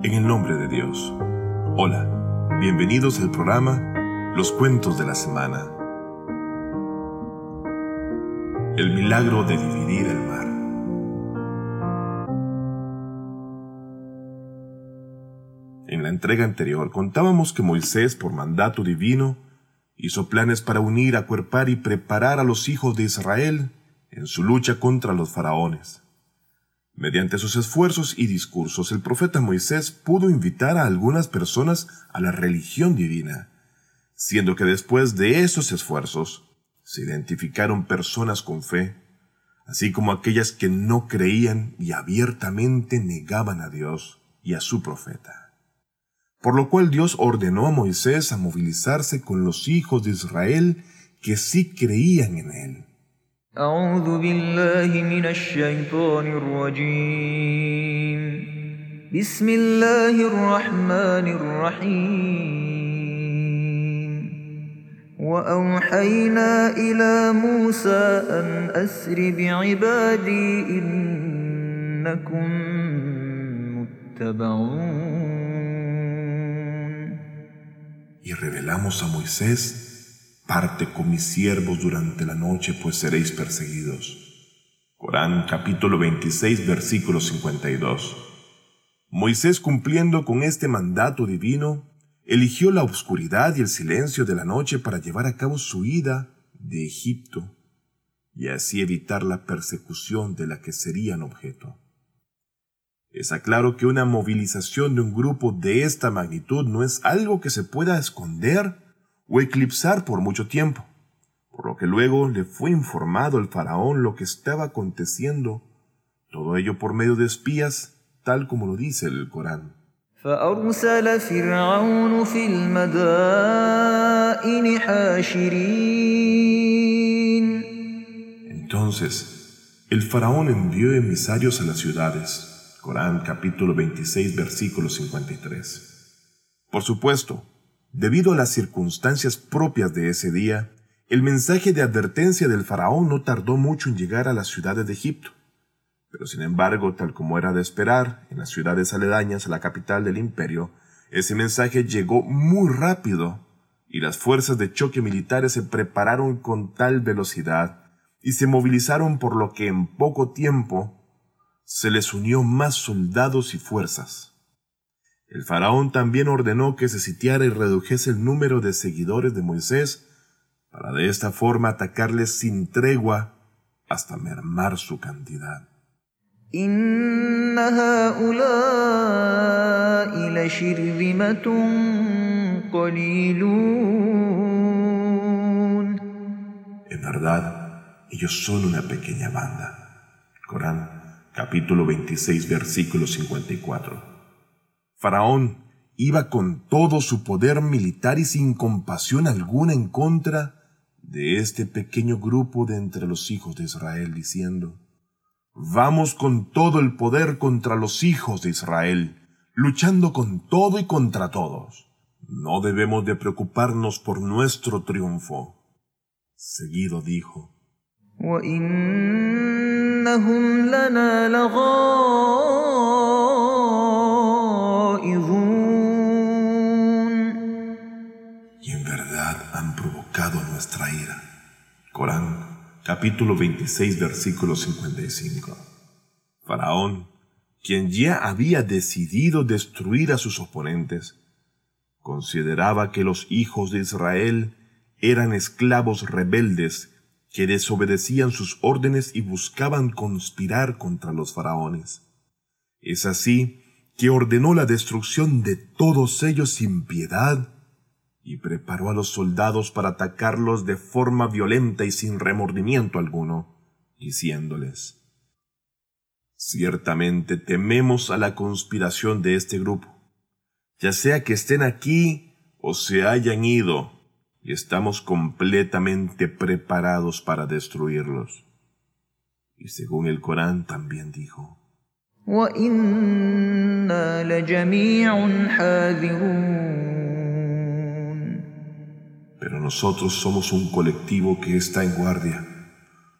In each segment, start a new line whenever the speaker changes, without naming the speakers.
En el nombre de Dios. Hola, bienvenidos al programa Los Cuentos de la Semana. El milagro de dividir el mar. En la entrega anterior contábamos que Moisés, por mandato divino, hizo planes para unir, acuerpar y preparar a los hijos de Israel en su lucha contra los faraones. Mediante sus esfuerzos y discursos, el profeta Moisés pudo invitar a algunas personas a la religión divina, siendo que después de esos esfuerzos se identificaron personas con fe, así como aquellas que no creían y abiertamente negaban a Dios y a su profeta. Por lo cual Dios ordenó a Moisés a movilizarse con los hijos de Israel que sí creían en él
أعوذ بالله من الشيطان الرجيم. بسم الله الرحمن الرحيم. وأوحينا إلى موسى أن أسر بعبادي إنكم متبعون.
Y revelamos a Moisés Parte con mis siervos durante la noche, pues seréis perseguidos. Corán capítulo 26 versículo 52. Moisés cumpliendo con este mandato divino, eligió la oscuridad y el silencio de la noche para llevar a cabo su ida de Egipto y así evitar la persecución de la que serían objeto. Está claro que una movilización de un grupo de esta magnitud no es algo que se pueda esconder o eclipsar por mucho tiempo, por lo que luego le fue informado el faraón lo que estaba aconteciendo, todo ello por medio de espías, tal como lo dice el Corán. Entonces, el faraón envió emisarios a las ciudades. Corán capítulo 26 versículo 53. Por supuesto, Debido a las circunstancias propias de ese día, el mensaje de advertencia del faraón no tardó mucho en llegar a las ciudades de Egipto. Pero sin embargo, tal como era de esperar, en las ciudades aledañas a la capital del imperio, ese mensaje llegó muy rápido y las fuerzas de choque militares se prepararon con tal velocidad y se movilizaron por lo que en poco tiempo se les unió más soldados y fuerzas. El faraón también ordenó que se sitiara y redujese el número de seguidores de Moisés, para de esta forma atacarles sin tregua hasta mermar su cantidad. En verdad, ellos son una pequeña banda. Corán, capítulo 26, versículo 54. Faraón iba con todo su poder militar y sin compasión alguna en contra de este pequeño grupo de entre los hijos de Israel, diciendo, Vamos con todo el poder contra los hijos de Israel, luchando con todo y contra todos. No debemos de preocuparnos por nuestro triunfo. Seguido dijo, capítulo 26, versículo 55. Faraón, quien ya había decidido destruir a sus oponentes, consideraba que los hijos de Israel eran esclavos rebeldes que desobedecían sus órdenes y buscaban conspirar contra los faraones. Es así que ordenó la destrucción de todos ellos sin piedad y preparó a los soldados para atacarlos de forma violenta y sin remordimiento alguno, diciéndoles, Ciertamente tememos a la conspiración de este grupo, ya sea que estén aquí o se hayan ido, y estamos completamente preparados para destruirlos. Y según el Corán también dijo, pero nosotros somos un colectivo que está en guardia.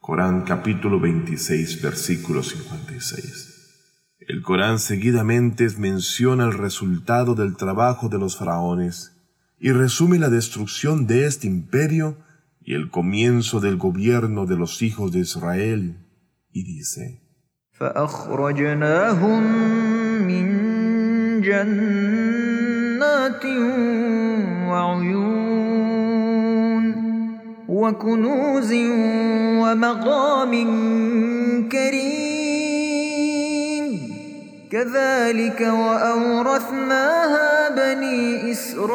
Corán capítulo 26, versículo 56. El Corán seguidamente menciona el resultado del trabajo de los faraones y resume la destrucción de este imperio y el comienzo del gobierno de los hijos de Israel, y dice,
وكنوز ومقام كريم كذلك وأورثناها بني إسرائيل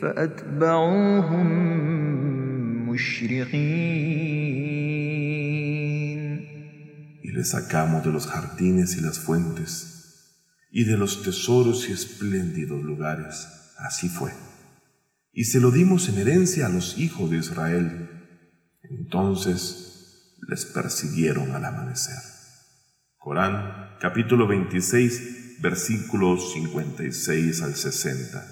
فأتبعوهم مشرقين
Y le sacamos de los jardines y las fuentes y de los tesoros y espléndidos lugares Así fue. Y se lo dimos en herencia a los hijos de Israel. Entonces les persiguieron al amanecer. Corán, capítulo 26, versículos 56 al 60.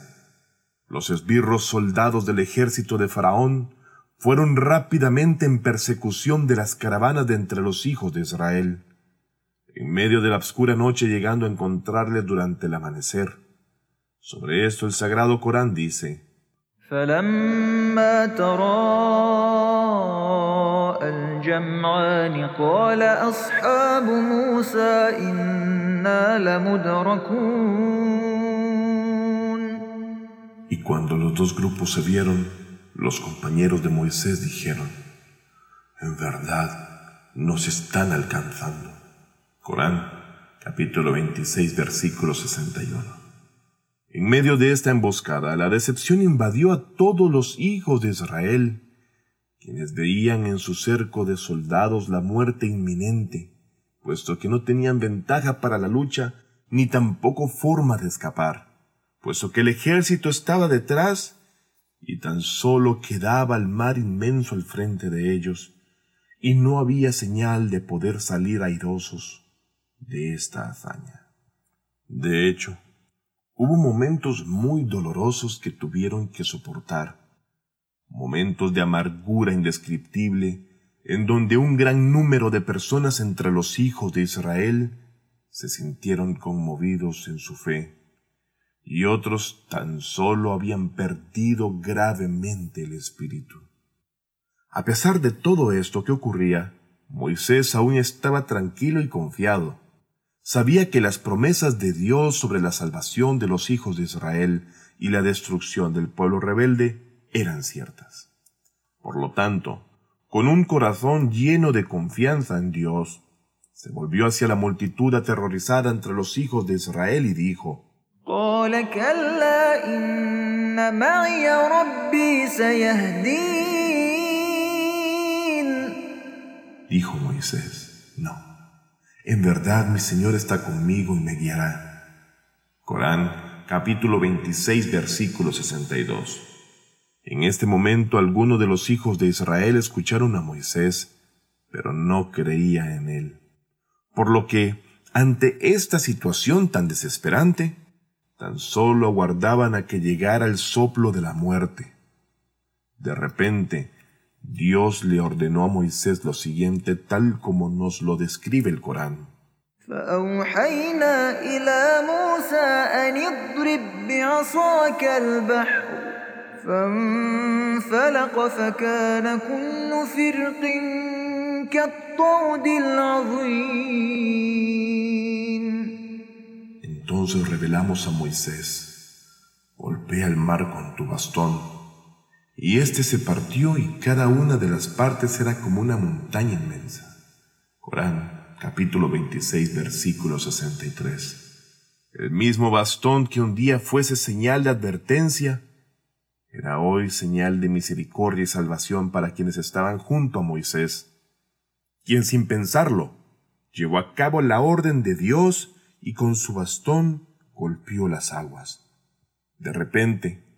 Los esbirros soldados del ejército de Faraón fueron rápidamente en persecución de las caravanas de entre los hijos de Israel, en medio de la oscura noche llegando a encontrarles durante el amanecer sobre esto el Sagrado Corán dice, Y cuando los dos grupos se vieron, los compañeros de Moisés dijeron, en verdad nos están alcanzando. Corán, capítulo 26, versículo 61. En medio de esta emboscada, la decepción invadió a todos los hijos de Israel, quienes veían en su cerco de soldados la muerte inminente, puesto que no tenían ventaja para la lucha ni tampoco forma de escapar, puesto que el ejército estaba detrás y tan solo quedaba el mar inmenso al frente de ellos, y no había señal de poder salir airosos de esta hazaña. De hecho, Hubo momentos muy dolorosos que tuvieron que soportar, momentos de amargura indescriptible, en donde un gran número de personas entre los hijos de Israel se sintieron conmovidos en su fe, y otros tan solo habían perdido gravemente el espíritu. A pesar de todo esto que ocurría, Moisés aún estaba tranquilo y confiado sabía que las promesas de Dios sobre la salvación de los hijos de Israel y la destrucción del pueblo rebelde eran ciertas. Por lo tanto, con un corazón lleno de confianza en Dios, se volvió hacia la multitud aterrorizada entre los hijos de Israel y dijo, Dijo Moisés, no en verdad mi Señor está conmigo y me guiará. Corán, capítulo 26, versículo 62. En este momento algunos de los hijos de Israel escucharon a Moisés, pero no creía en él. Por lo que, ante esta situación tan desesperante, tan solo aguardaban a que llegara el soplo de la muerte. De repente, Dios le ordenó a Moisés lo siguiente tal como nos lo describe el Corán. Entonces revelamos a Moisés, golpea el mar con tu bastón y éste se partió y cada una de las partes era como una montaña inmensa. Corán, capítulo 26, versículo 63. El mismo bastón que un día fuese señal de advertencia, era hoy señal de misericordia y salvación para quienes estaban junto a Moisés, quien sin pensarlo llevó a cabo la orden de Dios y con su bastón golpeó las aguas. De repente,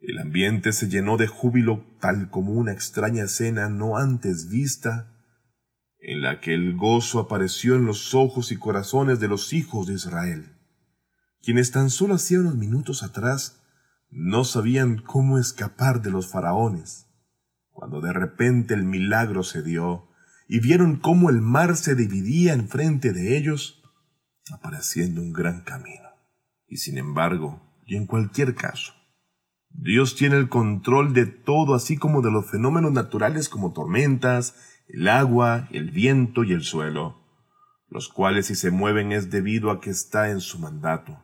el ambiente se llenó de júbilo tal como una extraña escena no antes vista, en la que el gozo apareció en los ojos y corazones de los hijos de Israel, quienes tan solo hacía unos minutos atrás no sabían cómo escapar de los faraones, cuando de repente el milagro se dio y vieron cómo el mar se dividía enfrente de ellos, apareciendo un gran camino. Y sin embargo, y en cualquier caso, Dios tiene el control de todo, así como de los fenómenos naturales como tormentas, el agua, el viento y el suelo, los cuales si se mueven es debido a que está en su mandato.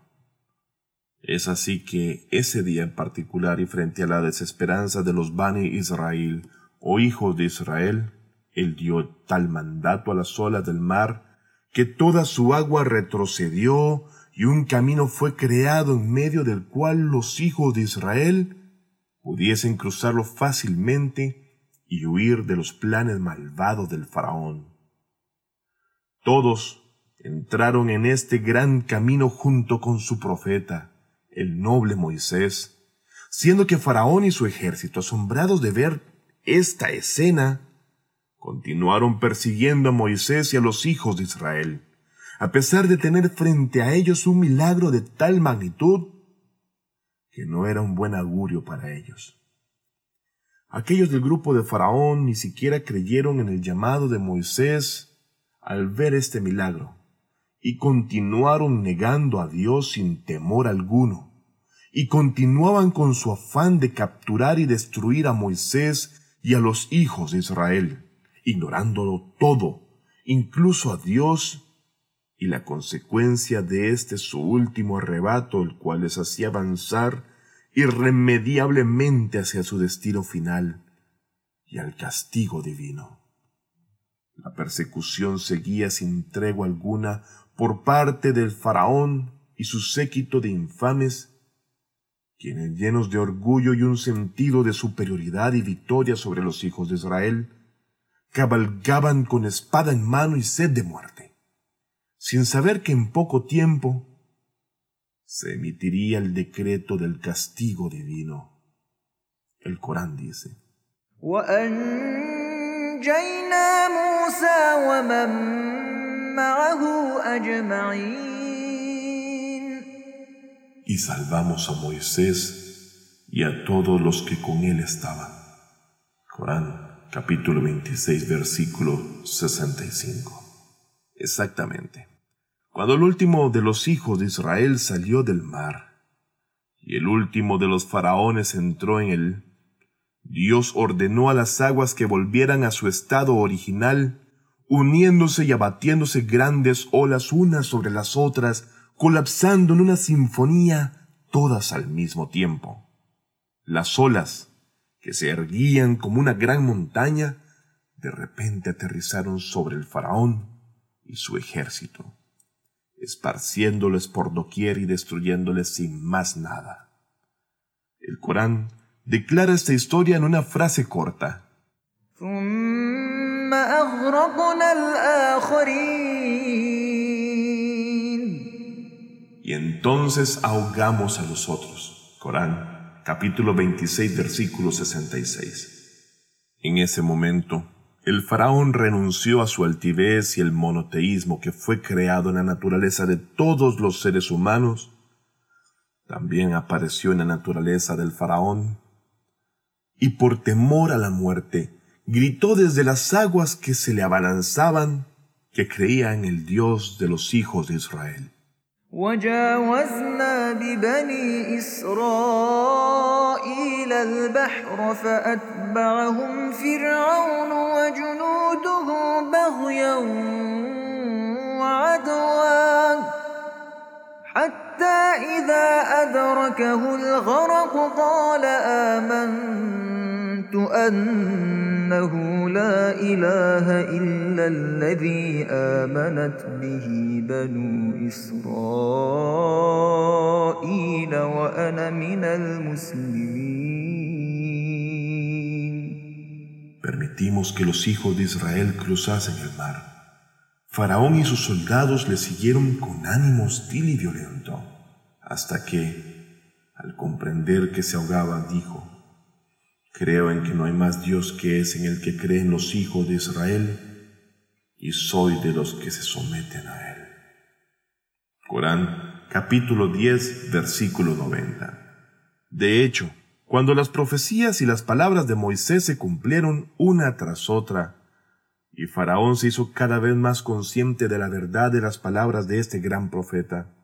Es así que ese día en particular y frente a la desesperanza de los Bani Israel o hijos de Israel, él dio tal mandato a las olas del mar que toda su agua retrocedió y un camino fue creado en medio del cual los hijos de Israel pudiesen cruzarlo fácilmente y huir de los planes malvados del faraón. Todos entraron en este gran camino junto con su profeta, el noble Moisés, siendo que Faraón y su ejército, asombrados de ver esta escena, continuaron persiguiendo a Moisés y a los hijos de Israel, a pesar de tener frente a ellos un milagro de tal magnitud que no era un buen augurio para ellos. Aquellos del grupo de Faraón ni siquiera creyeron en el llamado de Moisés al ver este milagro, y continuaron negando a Dios sin temor alguno, y continuaban con su afán de capturar y destruir a Moisés y a los hijos de Israel, ignorándolo todo, incluso a Dios y la consecuencia de este su último arrebato, el cual les hacía avanzar irremediablemente hacia su destino final y al castigo divino. La persecución seguía sin tregua alguna por parte del faraón y su séquito de infames, quienes llenos de orgullo y un sentido de superioridad y victoria sobre los hijos de Israel, cabalgaban con espada en mano y sed de muerte, sin saber que en poco tiempo se emitiría el decreto del castigo divino. El Corán dice, y salvamos a Moisés y a todos los que con él estaban. Corán capítulo 26 versículo 65. Exactamente. Cuando el último de los hijos de Israel salió del mar y el último de los faraones entró en él, Dios ordenó a las aguas que volvieran a su estado original, uniéndose y abatiéndose grandes olas unas sobre las otras, colapsando en una sinfonía, todas al mismo tiempo. Las olas, que se erguían como una gran montaña, de repente aterrizaron sobre el faraón y su ejército, esparciéndoles por doquier y destruyéndoles sin más nada. El Corán declara esta historia en una frase corta. Y entonces ahogamos a los otros. Corán, capítulo 26, versículo 66. En ese momento, el faraón renunció a su altivez y el monoteísmo que fue creado en la naturaleza de todos los seres humanos. También apareció en la naturaleza del faraón. Y por temor a la muerte, gritó desde las aguas que se le abalanzaban que creía en el Dios de los hijos de Israel.
وجاوزنا ببني إسرائيل البحر فأتبعهم فرعون وجنوده بغيا وعدوا حتى إذا أدركه الغرق قال آمنت أنه لا إله إلا الذي آمنت به بنو إسرائيل وأنا من المسلمين
Permitimos que los hijos de Israel cruzasen el mar. Faraón y sus soldados le siguieron con ánimo hostil y violento, hasta que, al comprender que se ahogaba, dijo, Creo en que no hay más Dios que es en el que creen los hijos de Israel y soy de los que se someten a Él. Corán capítulo 10 versículo 90. De hecho, cuando las profecías y las palabras de Moisés se cumplieron una tras otra, Y Faraón se hizo cada vez más consciente de la verdad de las palabras de este gran profeta,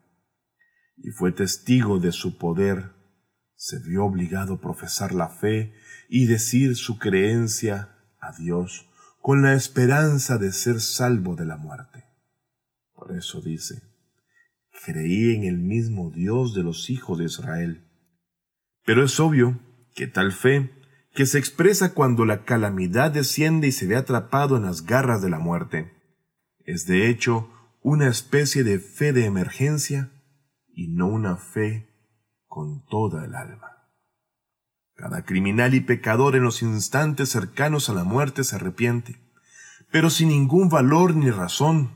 y fue testigo de su poder. Se vio obligado a profesar la fe y decir su creencia a Dios con la esperanza de ser salvo de la muerte. Por eso dice, creí en el mismo Dios de los hijos de Israel. Pero es obvio que tal fe que se expresa cuando la calamidad desciende y se ve atrapado en las garras de la muerte. Es de hecho una especie de fe de emergencia y no una fe con toda el alma. Cada criminal y pecador en los instantes cercanos a la muerte se arrepiente, pero sin ningún valor ni razón,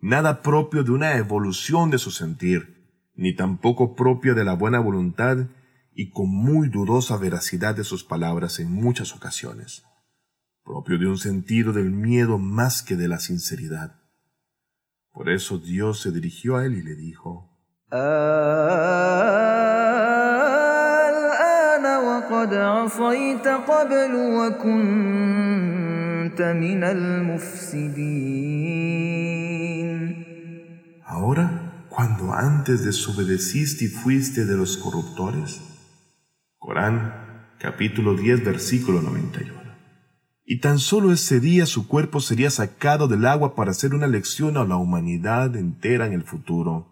nada propio de una evolución de su sentir, ni tampoco propio de la buena voluntad y con muy dudosa veracidad de sus palabras en muchas ocasiones, propio de un sentido del miedo más que de la sinceridad. Por eso Dios se dirigió a él y le dijo, Ahora, cuando antes desobedeciste y fuiste de los corruptores, Corán, capítulo 10, versículo 91. Y tan solo ese día su cuerpo sería sacado del agua para hacer una lección a la humanidad entera en el futuro.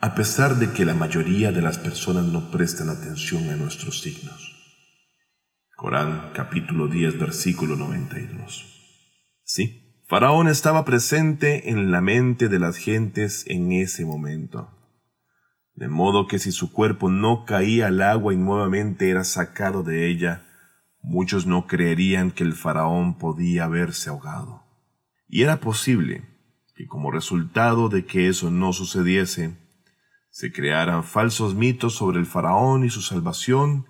a pesar de que la mayoría de las personas no prestan atención a nuestros signos. Corán capítulo 10 versículo 92. Sí, Faraón estaba presente en la mente de las gentes en ese momento. De modo que si su cuerpo no caía al agua y nuevamente era sacado de ella, Muchos no creerían que el faraón podía haberse ahogado. Y era posible que como resultado de que eso no sucediese, se crearan falsos mitos sobre el faraón y su salvación,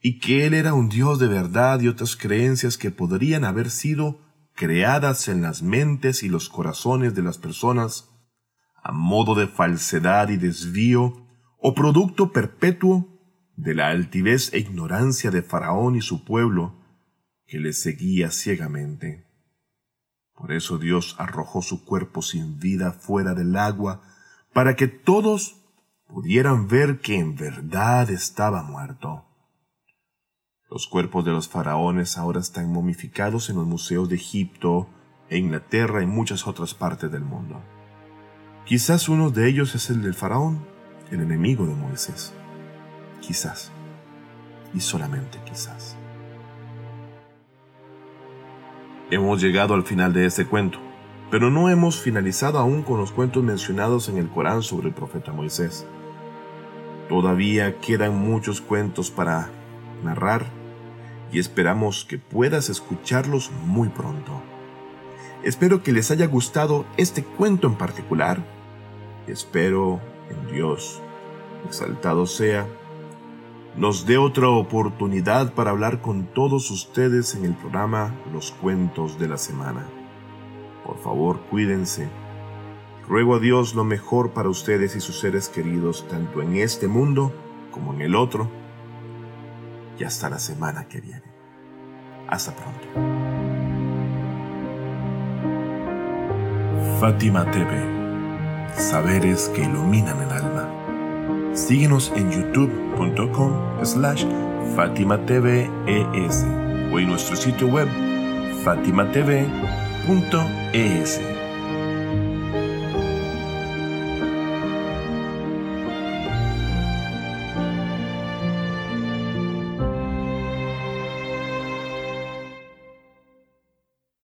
y que él era un dios de verdad y otras creencias que podrían haber sido creadas en las mentes y los corazones de las personas a modo de falsedad y desvío o producto perpetuo de la altivez e ignorancia de Faraón y su pueblo, que le seguía ciegamente. Por eso Dios arrojó su cuerpo sin vida fuera del agua, para que todos pudieran ver que en verdad estaba muerto. Los cuerpos de los faraones ahora están momificados en los museos de Egipto Inglaterra y muchas otras partes del mundo. Quizás uno de ellos es el del faraón, el enemigo de Moisés. Quizás. Y solamente quizás. Hemos llegado al final de este cuento, pero no hemos finalizado aún con los cuentos mencionados en el Corán sobre el profeta Moisés. Todavía quedan muchos cuentos para narrar y esperamos que puedas escucharlos muy pronto. Espero que les haya gustado este cuento en particular. Espero en Dios, exaltado sea, nos dé otra oportunidad para hablar con todos ustedes en el programa Los Cuentos de la Semana. Por favor, cuídense. Ruego a Dios lo mejor para ustedes y sus seres queridos, tanto en este mundo como en el otro. Y hasta la semana que viene. Hasta pronto. Fátima TV. Saberes que iluminan el alma. Síguenos en youtube.com slash Fátima o en nuestro sitio web fatimatv.es.